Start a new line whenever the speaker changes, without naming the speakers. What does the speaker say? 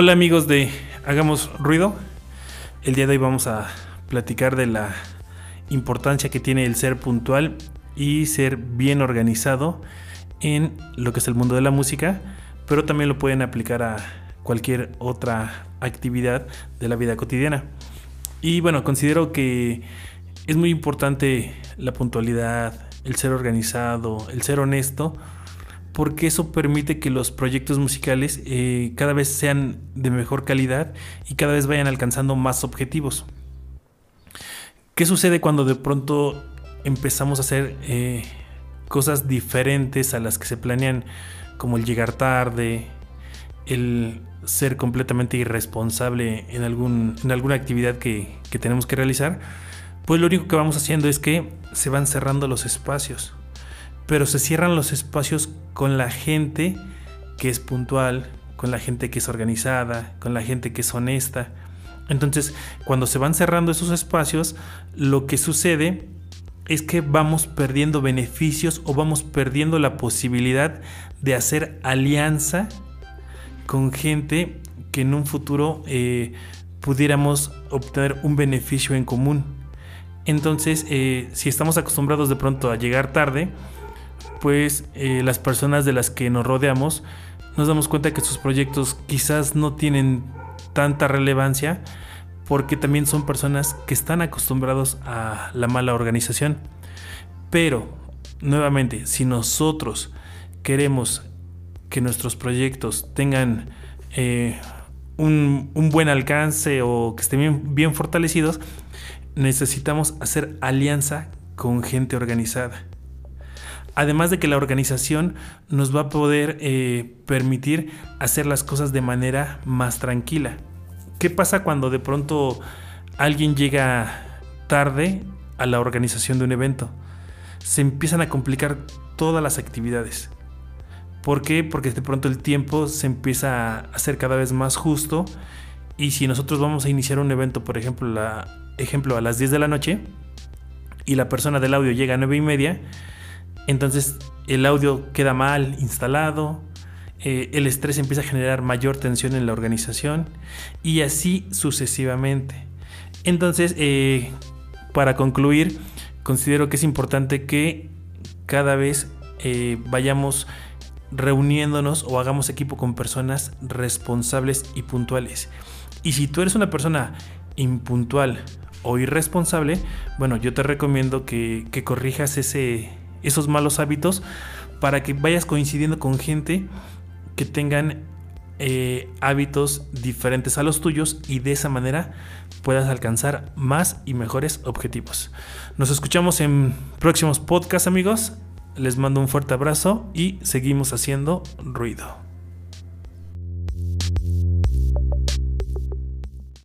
Hola amigos de Hagamos Ruido. El día de hoy vamos a platicar de la importancia que tiene el ser puntual y ser bien organizado en lo que es el mundo de la música, pero también lo pueden aplicar a cualquier otra actividad de la vida cotidiana. Y bueno, considero que es muy importante la puntualidad, el ser organizado, el ser honesto, porque eso permite que los proyectos musicales eh, cada vez sean de mejor calidad y cada vez vayan alcanzando más objetivos. ¿Qué sucede cuando de pronto empezamos a hacer eh, cosas diferentes a las que se planean, como el llegar tarde, el ser completamente irresponsable en, algún, en alguna actividad que, que tenemos que realizar? Pues lo único que vamos haciendo es que se van cerrando los espacios pero se cierran los espacios con la gente que es puntual, con la gente que es organizada, con la gente que es honesta. Entonces, cuando se van cerrando esos espacios, lo que sucede es que vamos perdiendo beneficios o vamos perdiendo la posibilidad de hacer alianza con gente que en un futuro eh, pudiéramos obtener un beneficio en común. Entonces, eh, si estamos acostumbrados de pronto a llegar tarde, pues eh, las personas de las que nos rodeamos nos damos cuenta que sus proyectos quizás no tienen tanta relevancia porque también son personas que están acostumbrados a la mala organización. Pero, nuevamente, si nosotros queremos que nuestros proyectos tengan eh, un, buen alcance o que estén bien fortalecidos, necesitamos hacer alianza con gente organizada. Además de que la organización nos va a poder eh, permitir hacer las cosas de manera más tranquila. ¿Qué pasa cuando de pronto alguien llega tarde a la organización de un evento? Se empiezan a complicar todas las actividades. ¿Por qué? Porque de pronto el tiempo se empieza a hacer cada vez más justo y si nosotros vamos a iniciar un evento, por ejemplo, ejemplo a las 10 de la noche y la persona del audio llega a 9 y media, entonces el audio queda mal instalado, eh, el estrés empieza a generar mayor tensión en la organización y así sucesivamente. Entonces, eh, para concluir, considero que es importante que cada vez eh, vayamos reuniéndonos o hagamos equipo con personas responsables y puntuales. Y si tú eres una persona impuntual o irresponsable, bueno, yo te recomiendo que corrijas ese, esos malos hábitos para que vayas coincidiendo con gente que tengan eh, hábitos diferentes a los tuyos y de esa manera puedas alcanzar más y mejores objetivos. Nos escuchamos en próximos podcasts amigos. Les mando un fuerte abrazo y seguimos haciendo ruido.